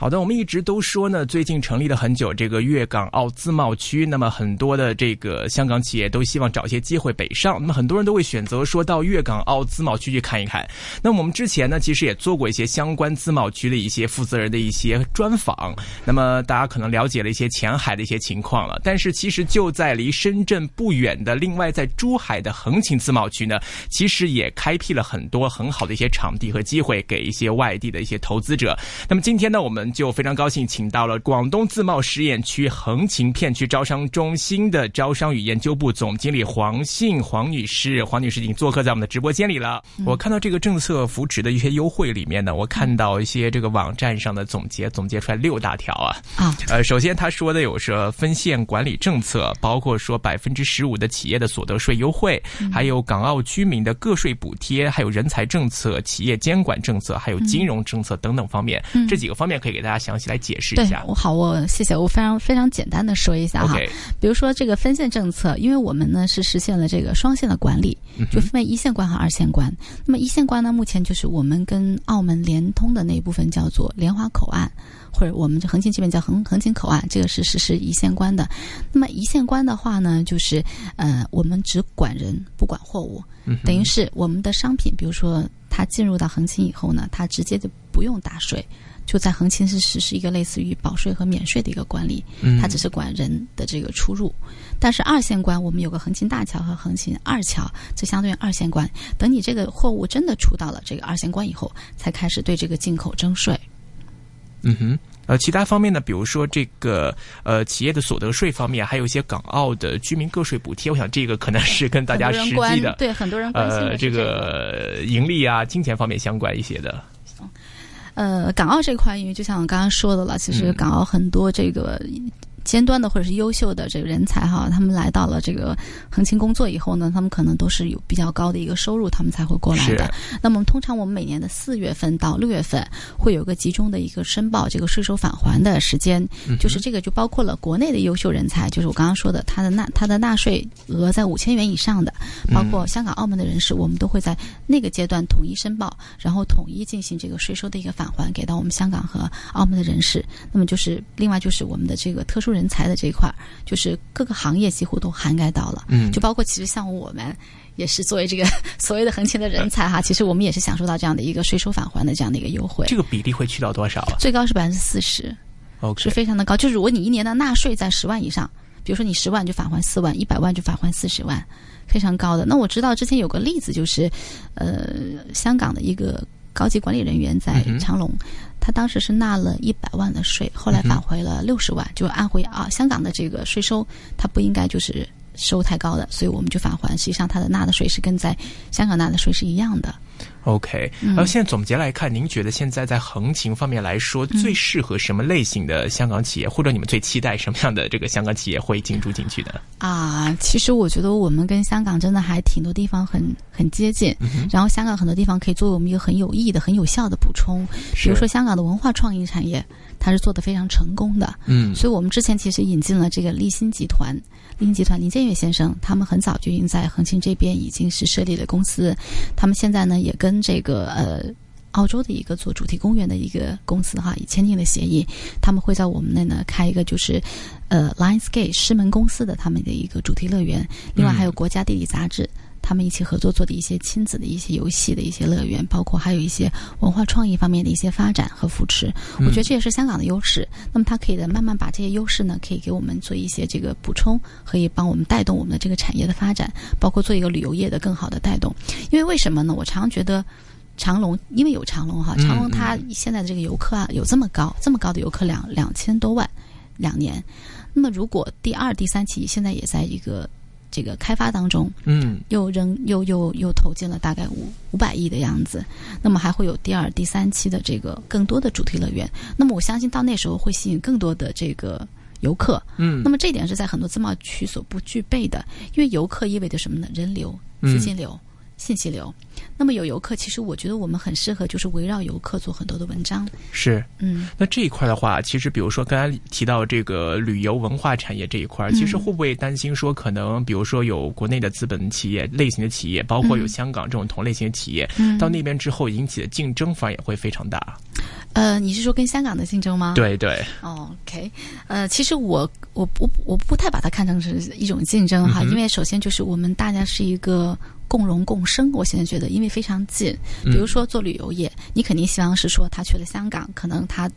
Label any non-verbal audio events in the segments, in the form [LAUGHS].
好的，我们一直都说呢，最近成立了很久这个粤港澳自贸区，那么很多的这个香港企业都希望找一些机会北上，那么很多人都会选择说到粤港澳自贸区去看一看。那么我们之前呢，其实也做过一些相关自贸区的一些负责人的一些专访，那么大家可能了解了一些前海的一些情况了。但是其实就在离深圳不远的，另外在珠海的横琴自贸区呢，其实也开辟了很多很好的一些场地和机会给一些外地的一些投资者。那么今天呢，我们就非常高兴，请到了广东自贸试验区横琴片区招商中心的招商与研究部总经理黄信黄女士。黄女士已经做客在我们的直播间里了。我看到这个政策扶持的一些优惠里面呢，我看到一些这个网站上的总结，总结出来六大条啊。啊，呃，首先他说的有说分线管理政策，包括说百分之十五的企业的所得税优惠，还有港澳居民的个税补贴，还有人才政策、企业监管政策，还有金融政策等等方面，这几个方面可以给大家详细来解释一下。我好，我谢谢，我非常非常简单的说一下哈。比如说这个分线政策，因为我们呢是实现了这个双线的管理，就分为一线关和二线关。那么一线关呢，目前就是我们跟澳门联通的那一部分叫做莲花口岸，或者我们这横琴这边叫横横琴口岸，这个是实施一线关的。那么一线关的话呢，就是呃，我们只管人不管货物，等于是我们的商品，比如说它进入到横琴以后呢，它直接就不用打税。就在横琴是实施一个类似于保税和免税的一个管理，它只是管人的这个出入。但是二线关，我们有个横琴大桥和横琴二桥，这相对于二线关。等你这个货物真的出到了这个二线关以后，才开始对这个进口征税。嗯哼，呃，其他方面呢，比如说这个呃企业的所得税方面，还有一些港澳的居民个税补贴，我想这个可能是跟大家实际的关对很多人关心的呃这个盈利啊、金钱方面相关一些的。呃，港澳这块，因为就像我刚刚说的了，其实港澳很多这个尖端的或者是优秀的这个人才哈，他们来到了这个横琴工作以后呢，他们可能都是有比较高的一个收入，他们才会过来的。那么通常我们每年的四月份到六月份会有一个集中的一个申报这个税收返还的时间，就是这个就包括了国内的优秀人才，就是我刚刚说的他的纳他的纳税额在五千元以上的，包括香港、澳门的人士，我们都会在那个阶段统一申报，然后统一进行这个税收的一个返还给到我们香港和澳门的人士。那么就是另外就是我们的这个特殊人才的这一块儿，就是各个行业几乎都涵盖到了，嗯就包括其实像我们。也是作为这个 [LAUGHS] 所谓的横琴的人才哈，其实我们也是享受到这样的一个税收返还的这样的一个优惠，这个比例会去到多少啊最高是百分之四十，？OK，是非常的高。就是如果你一年的纳税在十万以上，比如说你十万就返还四万，一百万就返还四十万，非常高的。那我知道之前有个例子，就是呃，香港的一个高级管理人员在长隆。他当时是纳了一百万的税，后来返回了六十万，就按回啊香港的这个税收，它不应该就是收太高的，所以我们就返还。实际上，他的纳的税是跟在香港纳的税是一样的。OK，然后现在总结来看，您觉得现在在横琴方面来说，最适合什么类型的香港企业，或者你们最期待什么样的这个香港企业会进驻进去的？啊，其实我觉得我们跟香港真的还挺多地方很很接近，然后香港很多地方可以作为我们一个很有意义的、很有效的补充。比如说香港的文化创意产业，它是做的非常成功的。嗯所以我们之前其实引进了这个立新集团，立新集团林建岳先生，他们很早就已经在横琴这边已经是设立了公司，他们现在呢也跟这个呃。澳洲的一个做主题公园的一个公司哈，已签订了协议，他们会在我们那呢开一个就是，呃，Lionsgate 狮门公司的他们的一个主题乐园，另外还有国家地理杂志。他们一起合作做的一些亲子的一些游戏的一些乐园，包括还有一些文化创意方面的一些发展和扶持，我觉得这也是香港的优势。那么它可以的慢慢把这些优势呢，可以给我们做一些这个补充，可以帮我们带动我们的这个产业的发展，包括做一个旅游业的更好的带动。因为为什么呢？我常觉得。长隆，因为有长隆哈，长隆它现在的这个游客啊有这么高，这么高的游客两两千多万两年。那么如果第二、第三期现在也在一个这个开发当中，嗯又扔又又又投进了大概五五百亿的样子，那么还会有第二、第三期的这个更多的主题乐园。那么我相信到那时候会吸引更多的这个游客。嗯那么这一点是在很多自贸区所不具备的，因为游客意味着什么呢？人流、资金流。信息流，那么有游客，其实我觉得我们很适合，就是围绕游客做很多的文章。是，嗯，那这一块的话，其实比如说刚才提到这个旅游文化产业这一块，其实会不会担心说，可能比如说有国内的资本企业类型的企业，包括有香港这种同类型的企业，嗯到那边之后引起的竞争反而也会非常大。呃，你是说跟香港的竞争吗？。对对，哦，OK，呃，其实我我不我不太把它看成是一种竞争哈，嗯因为首先就是我们大家是一个共荣共生，我现在觉得因为非常近，嗯比如说做旅游业，你肯定希望是说他去了香港，可能他。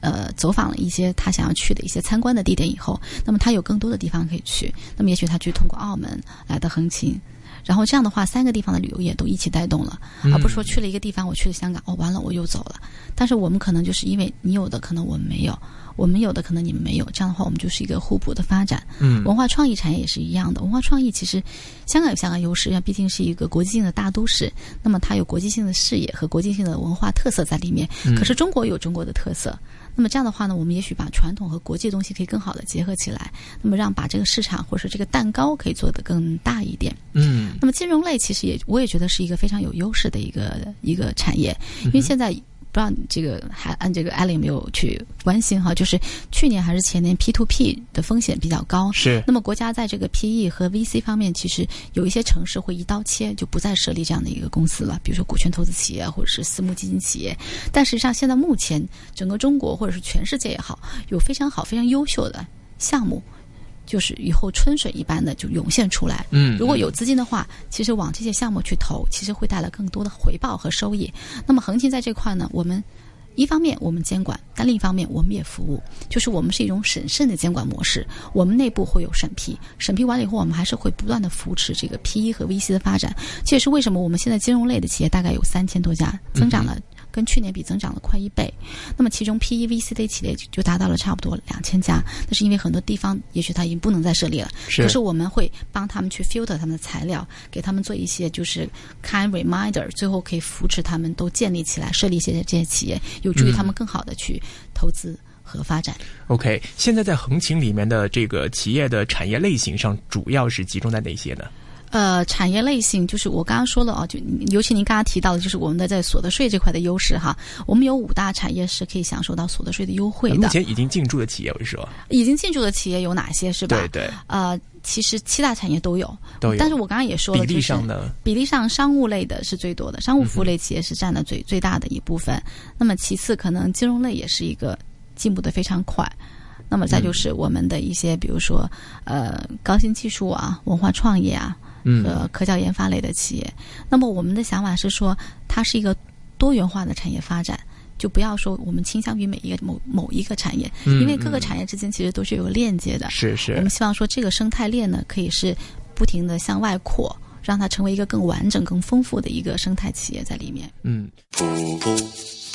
呃，走访了一些他想要去的一些参观的地点以后，那么他有更多的地方可以去。那么也许他去通过澳门来的横琴，然后这样的话，三个地方的旅游业都一起带动了，而不是说去了一个地方，我去了香港，哦，完了我又走了。但是我们可能就是因为你有的可能我们没有，我们有的可能你们没有，这样的话我们就是一个互补的发展。嗯文化创意产业也是一样的，文化创意其实香港有香港优势，因为毕竟是一个国际性的大都市，那么它有国际性的视野和国际性的文化特色在里面。可是中国有中国的特色，那么这样的话呢，我们也许把传统和国际的东西可以更好的结合起来，那么让把这个市场或者是这个蛋糕可以做得更大一点。嗯那么金融类其实也我也觉得是一个非常有优势的一个一个产业，因为现在不知道你这个还按这个艾琳有没有去关心哈，就是去年还是前年 P to P 的风险比较高，是。那么国家在这个 PE 和 VC 方面，其实有一些城市会一刀切，就不再设立这样的一个公司了，比如说股权投资企业或者是私募基金企业。但实际上，现在目前整个中国或者是全世界也好，有非常好、非常优秀的项目，就是雨后春笋一般的就涌现出来。嗯如果有资金的话，其实往这些项目去投，其实会带来更多的回报和收益。那么恒琴在这块呢，我们一方面我们监管，但另一方面我们也服务，就是我们是一种审慎的监管模式。我们内部会有审批，审批完了以后，我们还是会不断的扶持这个 PE 和 VC 的发展。这也是为什么我们现在金融类的企业大概有三千多家，增长了。跟去年比增长了快一倍，那么其中 PE、VC 的企业就就达到了差不多两千家，那是因为很多地方也许它已经不能再设立了，是可是我们会帮他们去 filter 他们的材料，给他们做一些就是 kind reminder，最后可以扶持他们都建立起来，设立一些这些企业，有助于他们更好的去投资和发展。OK，现在在横琴里面的这个企业的产业类型上，主要是集中在哪些呢？呃，产业类型就是我刚刚说了啊，就尤其您刚刚提到的，就是我们的在所得税这块的优势哈。我们有五大产业是可以享受到所得税的优惠的。目前已经进驻的企业，我是说，已经进驻的企业有哪些是吧？对对，呃，其实七大产业都有，都有但是我刚刚也说了，比例上呢，比例上，商务类的是最多的，商务服务类企业是占了最、最大的一部分。那么其次，可能金融类也是一个进步的非常快。那么再就是我们的一些，比如说呃高新技术啊、文化创业啊嗯和科教研发类的企业。那么我们的想法是说，它是一个多元化的产业发展。就不要说我们倾向于每一个某某一个产业，嗯因为各个产业之间其实都是有链接的。是是我们希望说这个生态链呢，可以是不停的向外扩，让它成为一个更完整、更丰富的一个生态企业在里面。嗯。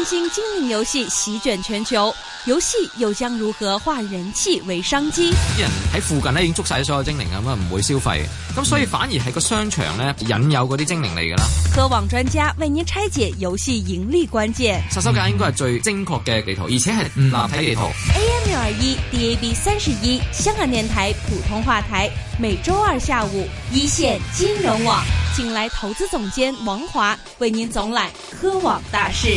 新兴精灵游戏席卷全球，遊戲又將如何化人氣為商機？啲人喺附近咧已經捉晒所有精靈啊，咁啊唔會消費，咁所以反而係個商場咧引誘嗰啲精靈嚟㗎啦。科網專家為您拆解遊戲盈利關鍵。殺手鐧應該係最精確嘅地圖，而且係立體地圖。AM 六二一，DAB 三十一，香港電台普通話台，每周二下午一線金融網，請來投資總監王華為您總攬科網大事。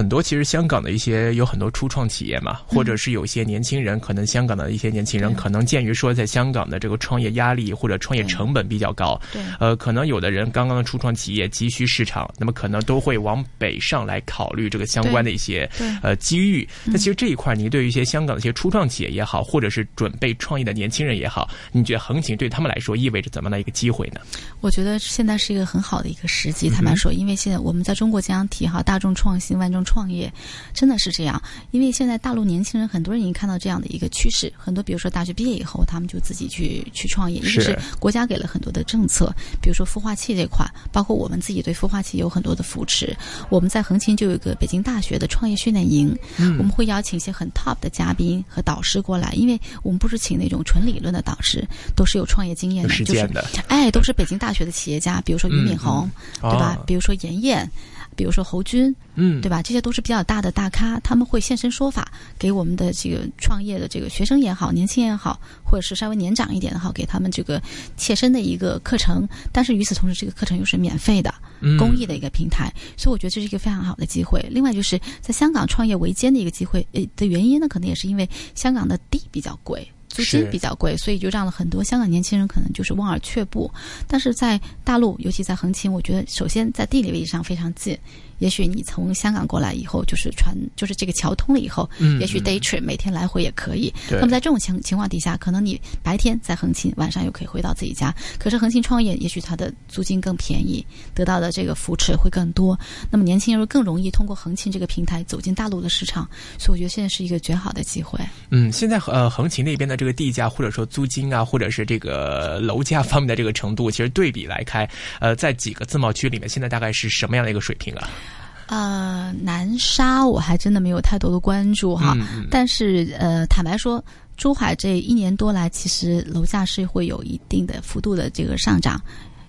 很多其实香港的一些有很多初创企业嘛，或者是有些年轻人，可能香港的一些年轻人，可能鉴于说在香港的这个创业压力或者创业成本比较高，对。呃，可能有的人刚刚的初创企业急需市场，那么可能都会往北上来考虑这个相关的一些呃机遇。那其实这一块，你对于一些香港的一些初创企业也好，或者是准备创业的年轻人也好，你觉得横琴对他们来说意味着怎么样的一个机会呢？我觉得现在是一个很好的一个时嗯机。坦白说，因为现在我们在中国经常提哈，大众创新、万众创业，真的是这样。因为现在大陆年轻人很多人已经看到这样的一个趋势，很多比如说大学毕业以后，他们就自己去去创业，因为是是国家给了很多的政策，比如说孵化器这块，包括我们自己对孵化器有很多的扶持。我们在横琴就有一个北京大学的创业训练营，嗯我们会邀请一些很 top 的嘉宾和导师过来，因为我们不是请那种纯理论的导师，都是有创业经验有的，就是哎，都是北京大学的企业家，比如说俞敏洪，对吧？哦比如说严燕，比如说侯军，嗯，对吧？这些都是比较大的大咖，他们会现身说法，给我们的这个创业的这个学生也好，年轻也好，或者是稍微年长一点的好，给他们这个切身的一个课程。但是与此同时，这个课程又是免费的，嗯公益的一个平台，所以我觉得这是一个非常好的机会。另外就是在香港创业维艰的一个机会，呃的原因呢，可能也是因为香港的地比较贵。租金比较贵，所以就让了很多香港年轻人可能就是望而却步。但是在大陆，尤其在横琴，我觉得首先在地理位置上非常近。也许你从香港过来以后，就是船，就是这个桥通了以后，嗯也许 day trip 每天来回也可以。那么在这种情情况底下，可能你白天在横琴，晚上又可以回到自己家。可是横琴创业，也许它的租金更便宜，得到的这个扶持会更多。那么年轻人更容易通过横琴这个平台走进大陆的市场，所以我觉得现在是一个绝好的机会。嗯，现在呃，横琴那边的这个地价或者说租金啊，或者是这个楼价方面的这个程度，其实对比来看，呃，在几个自贸区里面，现在大概是什么样的一个水平啊？呃，南沙我还真的没有太多的关注哈，但是呃，坦白说，珠海这一年多来，其实楼价是会有一定的幅度的这个上涨。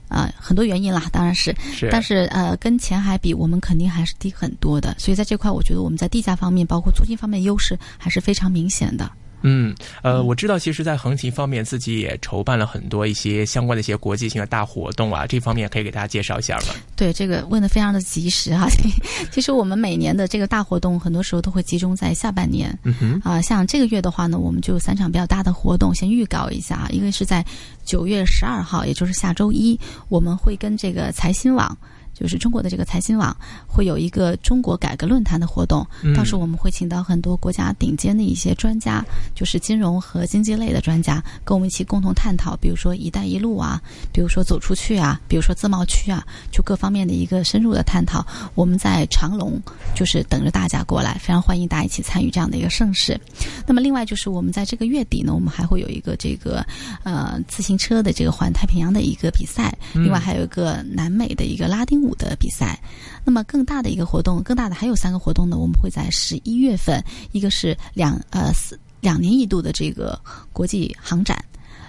啊、很多原因啦，当然是，是但是呃，跟前海比，我们肯定还是低很多的。所以在这块，我觉得我们在地价方面，包括租金方面优势还是非常明显的。嗯，呃，我知道，其实，在横琴方面，自己也筹办了很多一些相关的一些国际性的大活动啊，这方面可以给大家介绍一下吗？对这个问的非常的及时哈、[LAUGHS] 其实我们每年的这个大活动，很多时候都会集中在下半年。嗯哼，啊、像这个月的话呢，我们就有三场比较大的活动，先预告一下啊。一个是在九月十二号，也就是下周一，我们会跟这个财新网。就是中国的这个财新网会有一个中国改革论坛的活动，嗯到时候我们会请到很多国家顶尖的一些专家，就是金融和经济类的专家，跟我们一起共同探讨，比如说“一带一路”啊，比如说走出去啊，比如说自贸区啊，就各方面的一个深入的探讨。我们在长隆就是等着大家过来，非常欢迎大家一起参与这样的一个盛事。那么另外就是我们在这个月底呢，我们还会有一个这个呃自行车的这个环太平洋的一个比赛，另外还有一个南美的一个拉丁舞的比赛。那么更大的一个活动，更大的还有三个活动呢，我们会在十一月份，一个是两呃四两年一度的这个国际航展。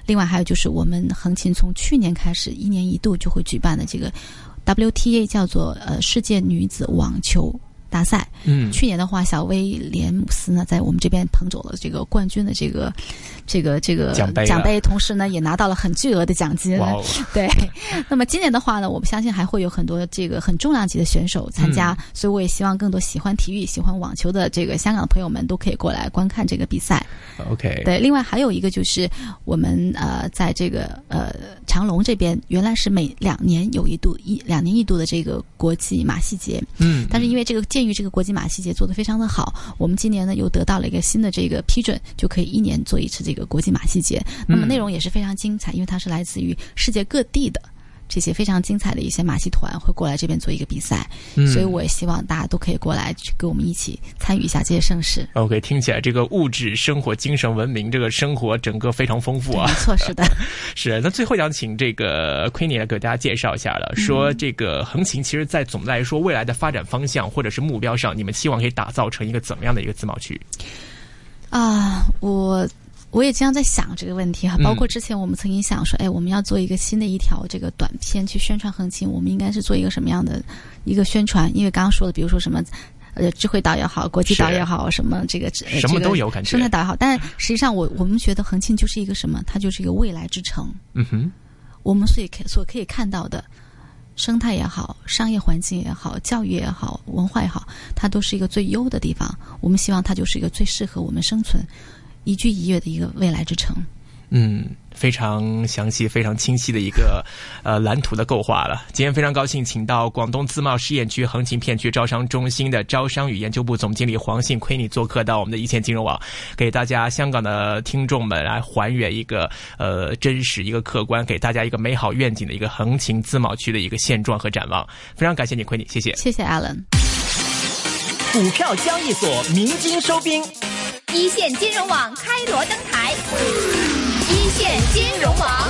另外还有就是我们横琴从去年开始一年一度就会举办的这个 WTA 叫做呃世界女子网球大赛。嗯，去年的话，小威廉姆斯呢在我们这边捧走了这个冠军的这个这个这个奖杯奖杯同时呢也拿到了很巨额的奖金。哦，[LAUGHS] 对，那么今年的话呢，我们相信还会有很多这个很重量级的选手参加，所以我也希望更多喜欢体育、喜欢网球的这个香港的朋友们都可以过来观看这个比赛。OK，对，另外还有一个就是我们呃，在这个呃长隆这边，原来是每两年有一度一两年一度的这个国际马戏节，嗯，但是因为这个鉴于这个国际马戏节做得非常的好，我们今年呢又得到了一个新的这个批准，就可以一年做一次这个国际马戏节。那么内容也是非常精彩，因为它是来自于世界各地的。这些非常精彩的一些马戏团会过来这边做一个比赛，嗯所以我也希望大家都可以过来去跟我们一起参与一下这些盛事。OK，听起来这个物质生活、精神文明，这个生活整个非常丰富啊没。错，是的。[LAUGHS] 是，那最后想请这个 Queenie 来给大家介绍一下了，说这个横琴其实，在总的来说，未来的发展方向或者是目标上，你们期望可以打造成一个怎么样的一个自贸区？啊，我我也经常在想这个问题哈，嗯包括之前我们曾经想说，哎，我们要做一个新的一条这个短片去宣传横琴，我们应该是做一个什么样的一个宣传？因为刚刚说的，比如说什么。呃，智慧岛也好，国际岛也好，什么这个呃什么都有感觉生态岛也好，但实际上我我们觉得横琴就是一个什么？它就是一个未来之城。嗯哼，我们所以可所可以看到的，生态也好，商业环境也好，教育也好，文化也好，它都是一个最优的地方。我们希望它就是一个最适合我们生存、宜居宜业的一个未来之城。嗯，非常详细、非常清晰的一个呃蓝图的构画了。今天非常高兴，请到广东自贸试验区横琴片区招商中心的招商与研究部总经理黄信亏你做客到我们的一线金融网，给大家香港的听众们来还原一个呃真实、一个客观，给大家一个美好愿景的一个横琴自贸区的一个现状和展望。非常感谢你，亏你，谢谢，谢谢 Alan。股票交易所鸣金收兵，一线金融网开锣登台，一线金融网。